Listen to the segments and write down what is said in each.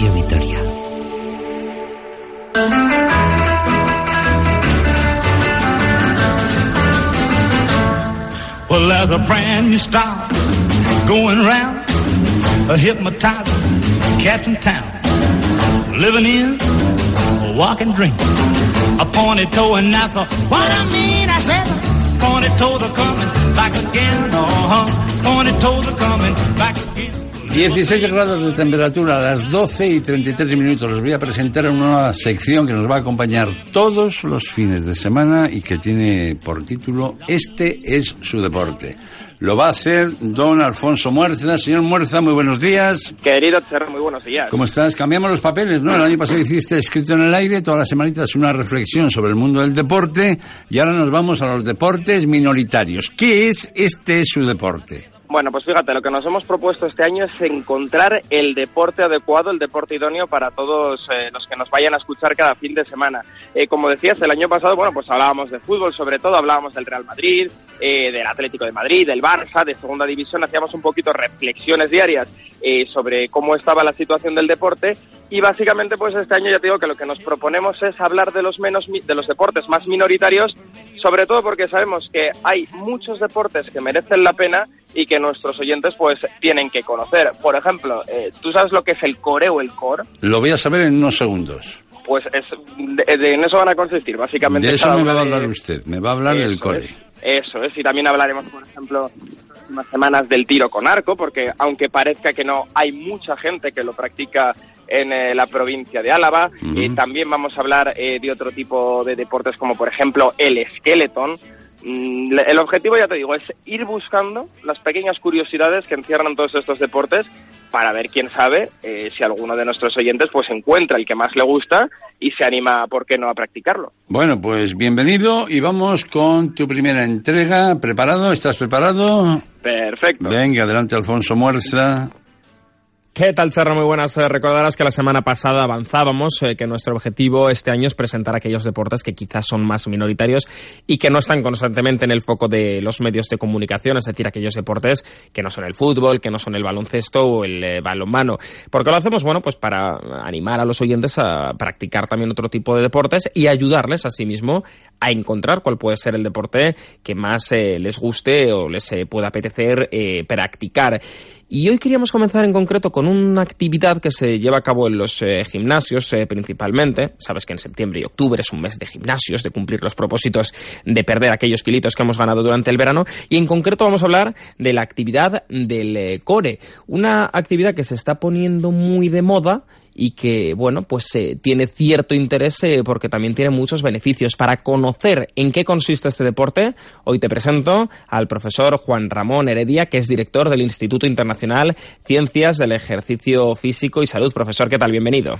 Radio Vitoria. Well, there's a brand new style going round, a hypnotizer, cats in town, living in a walking dream. A pointed toe and that's a, what I mean, I said, pointed toes are coming back again, uh-huh, pointed toes are coming back again. 16 grados de temperatura a las 12 y 33 minutos. Les voy a presentar una nueva sección que nos va a acompañar todos los fines de semana y que tiene por título Este es su deporte. Lo va a hacer don Alfonso Muerza. Señor Muerza, muy buenos días. Querido Cerro, muy buenos días. ¿Cómo estás? Cambiamos los papeles, ¿no? El año pasado hiciste escrito en el aire, todas las semanitas una reflexión sobre el mundo del deporte y ahora nos vamos a los deportes minoritarios. ¿Qué es este es su deporte? Bueno, pues fíjate, lo que nos hemos propuesto este año es encontrar el deporte adecuado, el deporte idóneo para todos eh, los que nos vayan a escuchar cada fin de semana. Eh, como decías, el año pasado, bueno, pues hablábamos de fútbol, sobre todo hablábamos del Real Madrid, eh, del Atlético de Madrid, del Barça, de Segunda División, hacíamos un poquito reflexiones diarias eh, sobre cómo estaba la situación del deporte y básicamente pues este año ya te digo que lo que nos proponemos es hablar de los menos de los deportes más minoritarios, sobre todo porque sabemos que hay muchos deportes que merecen la pena y que nuestros oyentes pues tienen que conocer. Por ejemplo, eh, ¿tú sabes lo que es el core o el core? Lo voy a saber en unos segundos. Pues es, de- de- en eso van a consistir, básicamente. De eso me va a de- hablar usted. Me va a hablar del core. es, Eso es, y también hablaremos, por ejemplo, unas semanas del tiro con arco, porque aunque parezca que no, hay mucha gente que lo practica en eh, la provincia de Álava. Eh, también vamos a hablar eh, de otro tipo de deportes, como por ejemplo el skeleton. Mm, El objetivo, ya te digo, es ir buscando las pequeñas curiosidades que encierran todos estos deportes para ver, quién sabe, eh, si alguno de nuestros oyentes pues encuentra el que más le gusta y se anima, ¿por qué no?, a practicarlo. Bueno, pues bienvenido y vamos con tu primera entrega. ¿Preparado? ¿Estás preparado? Perfecto. Venga, adelante Alfonso Muerza. ¿Qué tal, Serra? Muy buenas. Eh, Recordarás que la semana pasada avanzábamos eh, que nuestro objetivo este año es presentar aquellos deportes que quizás son más minoritarios y que no están constantemente en el foco de los medios de comunicación, es decir, aquellos deportes que no son el fútbol, que no son el baloncesto o el eh, balonmano. ¿Por qué lo hacemos? Bueno, pues para animar a los oyentes a practicar también otro tipo de deportes y ayudarles asimismo a encontrar cuál puede ser el deporte que más les guste o les pueda apetecer practicar. Y hoy queríamos comenzar en concreto con una actividad que se lleva a cabo en los eh, gimnasios eh, principalmente. Sabes que en septiembre y octubre es un mes de gimnasios, de cumplir los propósitos de perder aquellos kilitos que hemos ganado durante el verano. Y en concreto vamos a hablar de la actividad del eh, core. Una actividad que se está poniendo muy de moda y que, bueno, pues eh, tiene cierto interés eh, porque también tiene muchos beneficios. Para conocer en qué consiste este deporte, hoy te presento al profesor Juan Ramón Heredia, que es director del Instituto Internacional Ciencias del Ejercicio Físico y Salud. Profesor, ¿qué tal? Bienvenido.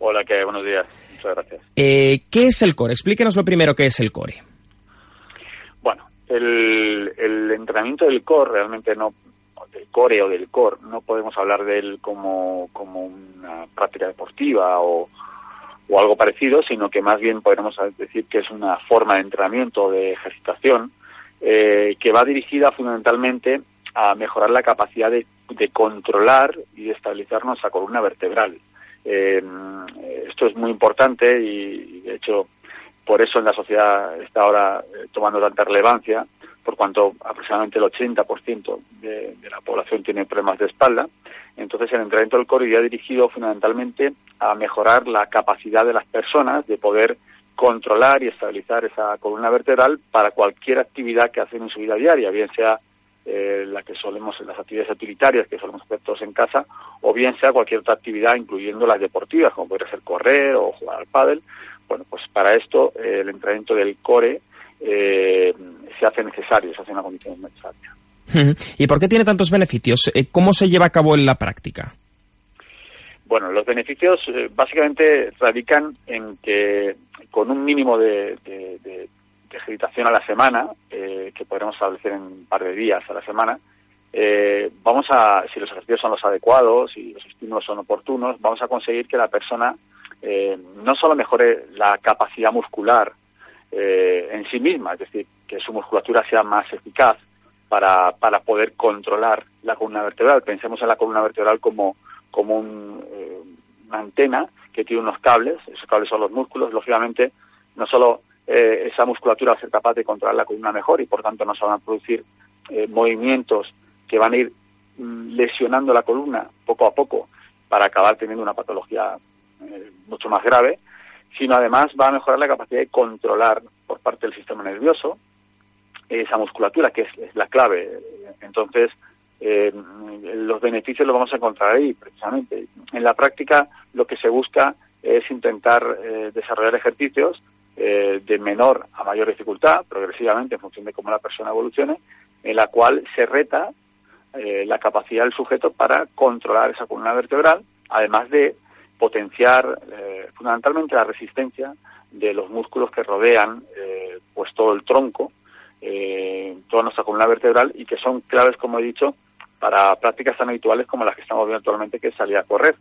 Hola, ¿qué? Buenos días. Muchas gracias. Eh, ¿Qué es el core? Explíquenos lo primero qué es el core. Bueno, el, el entrenamiento del core realmente no, del core o del core, no podemos hablar de él como, como una práctica deportiva o, o algo parecido, sino que más bien podemos decir que es una forma de entrenamiento, de ejercitación, eh, que va dirigida fundamentalmente a mejorar la capacidad de, controlar y estabilizar nuestra columna vertebral. Eh, esto es muy importante y, y, de hecho, por eso en la sociedad está ahora eh, tomando tanta relevancia, por cuanto aproximadamente el 80% de, de la población tiene problemas de espalda. Entonces, el entrenamiento del core iría dirigido fundamentalmente a mejorar la capacidad de las personas de poder controlar y estabilizar esa columna vertebral para cualquier actividad que hacen en su vida diaria, bien sea eh, la que solemos las actividades utilitarias que solemos hacer todos en casa, o bien sea cualquier otra actividad, incluyendo las deportivas, como podría ser correr o jugar al pádel. Bueno, pues para esto eh, el entrenamiento del core eh, se hace necesario, se hace una condición necesaria. ¿Y por qué tiene tantos beneficios? Eh, ¿Cómo se lleva a cabo en la práctica? Bueno, los beneficios eh, básicamente radican en que con un mínimo de, de, a la semana, eh, que podremos establecer en un par de días a la semana, eh, vamos a, si los ejercicios son los adecuados y los estímulos son oportunos, vamos a conseguir que la persona eh, no solo mejore la capacidad muscular eh, en sí misma, es decir, que su musculatura sea más eficaz para, para poder controlar la columna vertebral. Pensemos en la columna vertebral como, como un, eh, una antena que tiene unos cables, esos cables son los músculos, lógicamente no solo eh, esa musculatura va a ser capaz de controlar la columna mejor y por tanto no se van a producir eh, movimientos que van a ir mm, lesionando la columna poco a poco para acabar teniendo una patología eh, mucho más grave, sino además va a mejorar la capacidad de controlar por parte del sistema nervioso esa musculatura, que es, es la clave. Entonces, eh, los beneficios los vamos a encontrar ahí, precisamente. En la práctica, lo que se busca es intentar eh, desarrollar ejercicios eh, de menor a mayor dificultad, progresivamente, en función de cómo la persona evolucione, en la cual se reta eh, la capacidad del sujeto para controlar esa columna vertebral, además de potenciar eh, fundamentalmente la resistencia de los músculos que rodean eh, pues todo el tronco, eh, toda nuestra columna vertebral y que son claves, como he dicho, para prácticas tan habituales como las que estamos viendo actualmente, que es salir a correr.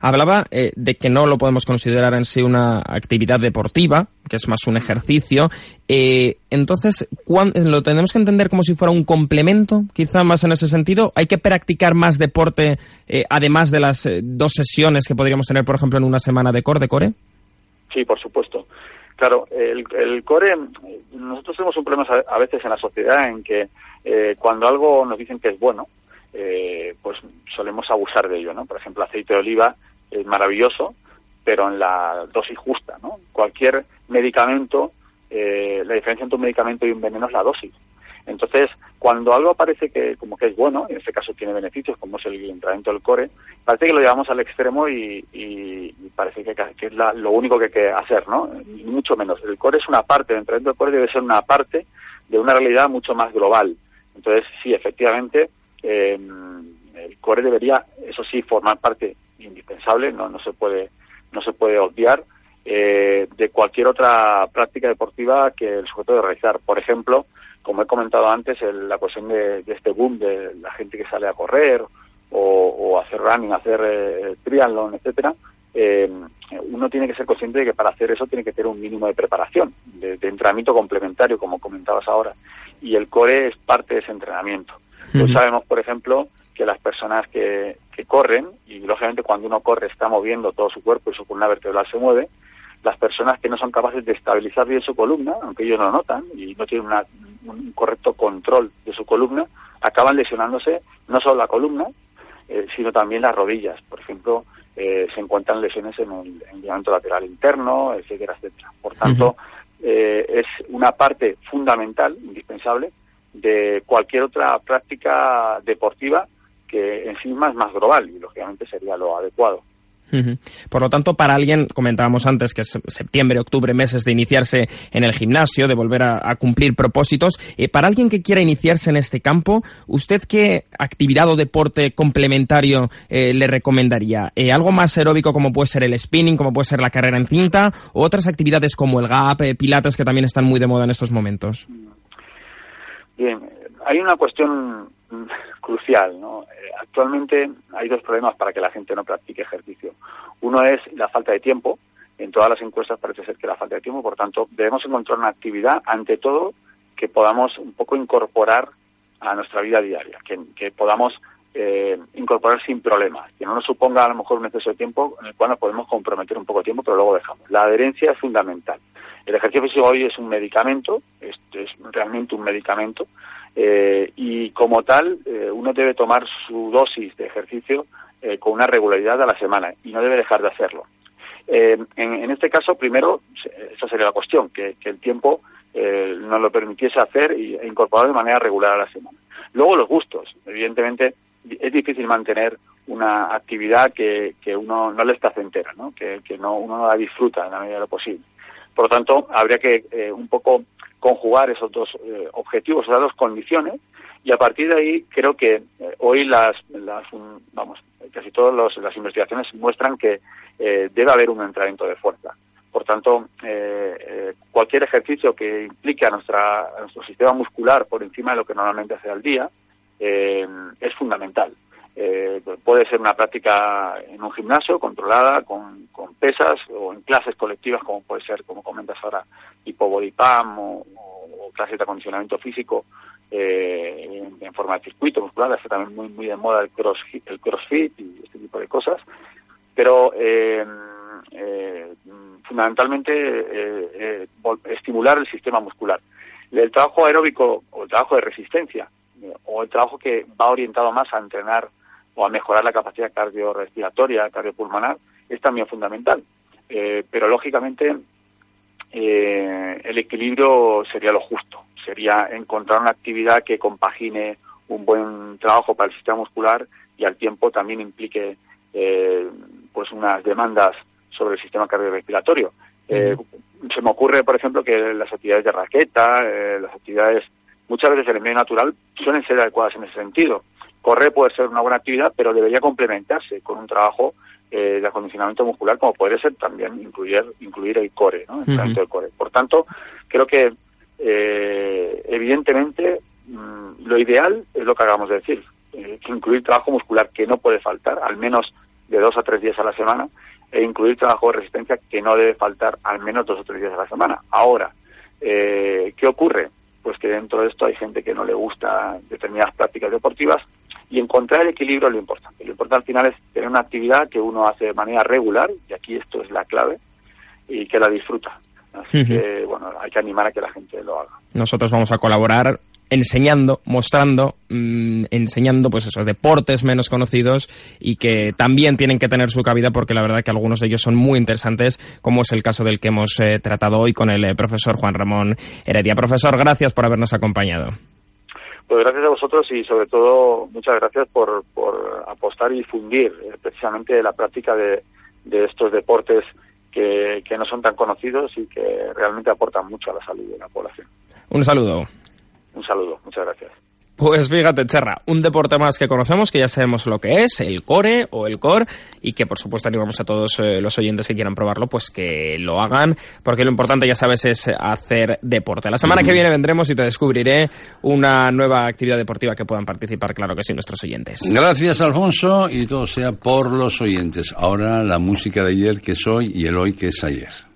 Hablaba eh, de que no lo podemos considerar en sí una actividad deportiva, que es más un ejercicio. Eh, entonces, ¿cuán- ¿lo tenemos que entender como si fuera un complemento, quizá más en ese sentido? ¿Hay que practicar más deporte eh, además de las eh, dos sesiones que podríamos tener, por ejemplo, en una semana de core, de core? Sí, por supuesto. Claro, el, core, nosotros tenemos un problema a, a veces en la sociedad en que eh, cuando algo nos dicen que es bueno, eh, pues solemos abusar de ello, ¿no? Por ejemplo, aceite de oliva es maravilloso, pero en la dosis justa, ¿no? Cualquier medicamento, eh, la diferencia entre un medicamento y un veneno es la dosis. Entonces, cuando algo parece que como que es bueno, en este caso tiene beneficios, como es el entrenamiento del core, parece que lo llevamos al extremo y, y- y parece que, es la- lo único que hay que hacer, ¿no? Ni mucho menos. El core es una parte, el entrenamiento del core debe ser una parte de una realidad mucho más global. Entonces, sí, efectivamente, eh, el core debería, eso sí, formar parte indispensable, no, no se puede, no se puede obviar eh, de cualquier otra práctica deportiva que el sujeto debe realizar. Por ejemplo, como he comentado antes, el- la cuestión de, este boom de la gente que sale a correr o, o hacer running, hacer eh, triatlón, etcétera, eh, uno tiene que ser consciente de que para hacer eso tiene que tener un mínimo de preparación, de, de entrenamiento complementario, como comentabas ahora, y el core es parte de ese entrenamiento. Pues sabemos, por ejemplo, que las personas que, que corren, y lógicamente cuando uno corre está moviendo todo su cuerpo y su columna vertebral se mueve, las personas que no son capaces de estabilizar bien su columna, aunque ellos no lo notan y no tienen una- un correcto control de su columna, acaban lesionándose no solo la columna, eh, sino también las rodillas. Por ejemplo, eh, se encuentran lesiones en el, en el ligamento lateral interno, etcétera, etcétera. Por tanto, eh, es una parte fundamental, indispensable, de cualquier otra práctica deportiva que en sí misma es más global y lógicamente sería lo adecuado. Por lo tanto, para alguien, comentábamos antes que es septiembre, octubre, meses de iniciarse en el gimnasio, de volver a, a cumplir propósitos, eh, para alguien que quiera iniciarse en este campo, ¿usted qué actividad o deporte complementario eh, le recomendaría? Eh, ¿Algo más aeróbico como puede ser el spinning, como puede ser la carrera en cinta, o otras actividades como el gap, eh, pilates, que también están muy de moda en estos momentos? Bien, hay una cuestión mm, crucial, ¿no? Eh, actualmente hay dos problemas para que la gente no practique ejercicio. Uno es la falta de tiempo. En todas las encuestas parece ser que la falta de tiempo, por tanto, debemos encontrar una actividad, ante todo, que podamos un poco incorporar a nuestra vida diaria, que, que podamos eh, incorporar sin problemas, que no nos suponga a lo mejor un exceso de tiempo en el cual nos podemos comprometer un poco de tiempo, pero luego dejamos. La adherencia es fundamental. El ejercicio físico hoy es un medicamento, es, realmente un medicamento, eh, y como tal eh, uno debe tomar su dosis de ejercicio eh, con una regularidad a la semana y no debe dejar de hacerlo. Eh, en, este caso, primero, esa sería la cuestión, que, el tiempo nos lo permitiese hacer e incorporar de manera regular a la semana. Luego los gustos. Evidentemente es difícil mantener una actividad que, que uno no le está placentera, ¿no? Que, que no, uno no la disfruta en la medida de lo posible. Por lo tanto, habría que eh, un poco conjugar esos dos eh, objetivos, esas dos condiciones, y a partir de ahí creo que eh, hoy las, las vamos, casi todas las investigaciones muestran que debe haber un entrenamiento de fuerza. Por tanto, cualquier ejercicio que implique a, nuestra, a nuestro sistema muscular por encima de lo que normalmente hace al día es fundamental. Eh, puede ser una práctica en un gimnasio controlada con, con, pesas o en clases colectivas como puede ser, como comentas ahora, tipo body o, clases de acondicionamiento físico eh, en, forma de circuito muscular, está también muy muy de moda el crossfit, el crossfit y este tipo de cosas, pero eh, fundamentalmente estimular el sistema muscular. El trabajo aeróbico o el trabajo de resistencia o el trabajo que va orientado más a entrenar o a mejorar la capacidad cardiorrespiratoria, cardiopulmonar, es también fundamental. Eh, pero lógicamente eh, el equilibrio sería lo justo, sería encontrar una actividad que compagine un buen trabajo para el sistema muscular y al tiempo también implique eh, pues unas demandas sobre el sistema cardiorrespiratorio. se me ocurre, por ejemplo, que las actividades de raqueta, las actividades muchas veces en el medio natural suelen ser adecuadas en ese sentido correr puede ser una buena actividad, pero debería complementarse con un trabajo eh, de acondicionamiento muscular, como puede ser también incluir, incluir el core, ¿no? El core. Por tanto, creo que eh, evidentemente mm, lo ideal es lo que acabamos de decir, eh, incluir trabajo muscular que no puede faltar, al menos de dos a tres días a la semana, e incluir trabajo de resistencia que no debe faltar al menos dos o tres días a la semana. Ahora, ¿qué ocurre? Pues que dentro de esto hay gente que no le gusta determinadas prácticas deportivas y encontrar el equilibrio es lo importante. Lo importante al final es tener una actividad que uno hace de manera regular, y aquí esto es la clave, y que la disfruta. Así que, bueno, hay que animar a que la gente lo haga. Nosotros vamos a colaborar enseñando, mostrando, mm, enseñando pues esos deportes menos conocidos y que también tienen que tener su cabida porque la verdad que algunos de ellos son muy interesantes, como es el caso del que hemos eh, tratado hoy con el eh, profesor Juan Ramón Heredia. Profesor, gracias por habernos acompañado. Pues gracias a vosotros y sobre todo muchas gracias por, por apostar y difundir eh, precisamente la práctica de, de estos deportes que, que no son tan conocidos y que realmente aportan mucho a la salud de la población. Un saludo. Un saludo, muchas gracias. Pues fíjate, Cherra, un deporte más que conocemos, que ya sabemos lo que es, el core o el core, y que por supuesto animamos a todos eh, los oyentes que quieran probarlo, pues que lo hagan, porque lo importante, ya sabes, es hacer deporte. La semana que viene vendremos y te descubriré una nueva actividad deportiva que puedan participar, claro que sí, nuestros oyentes. Gracias, Alfonso, y todo sea por los oyentes. Ahora la música de ayer que es hoy y el hoy que es ayer.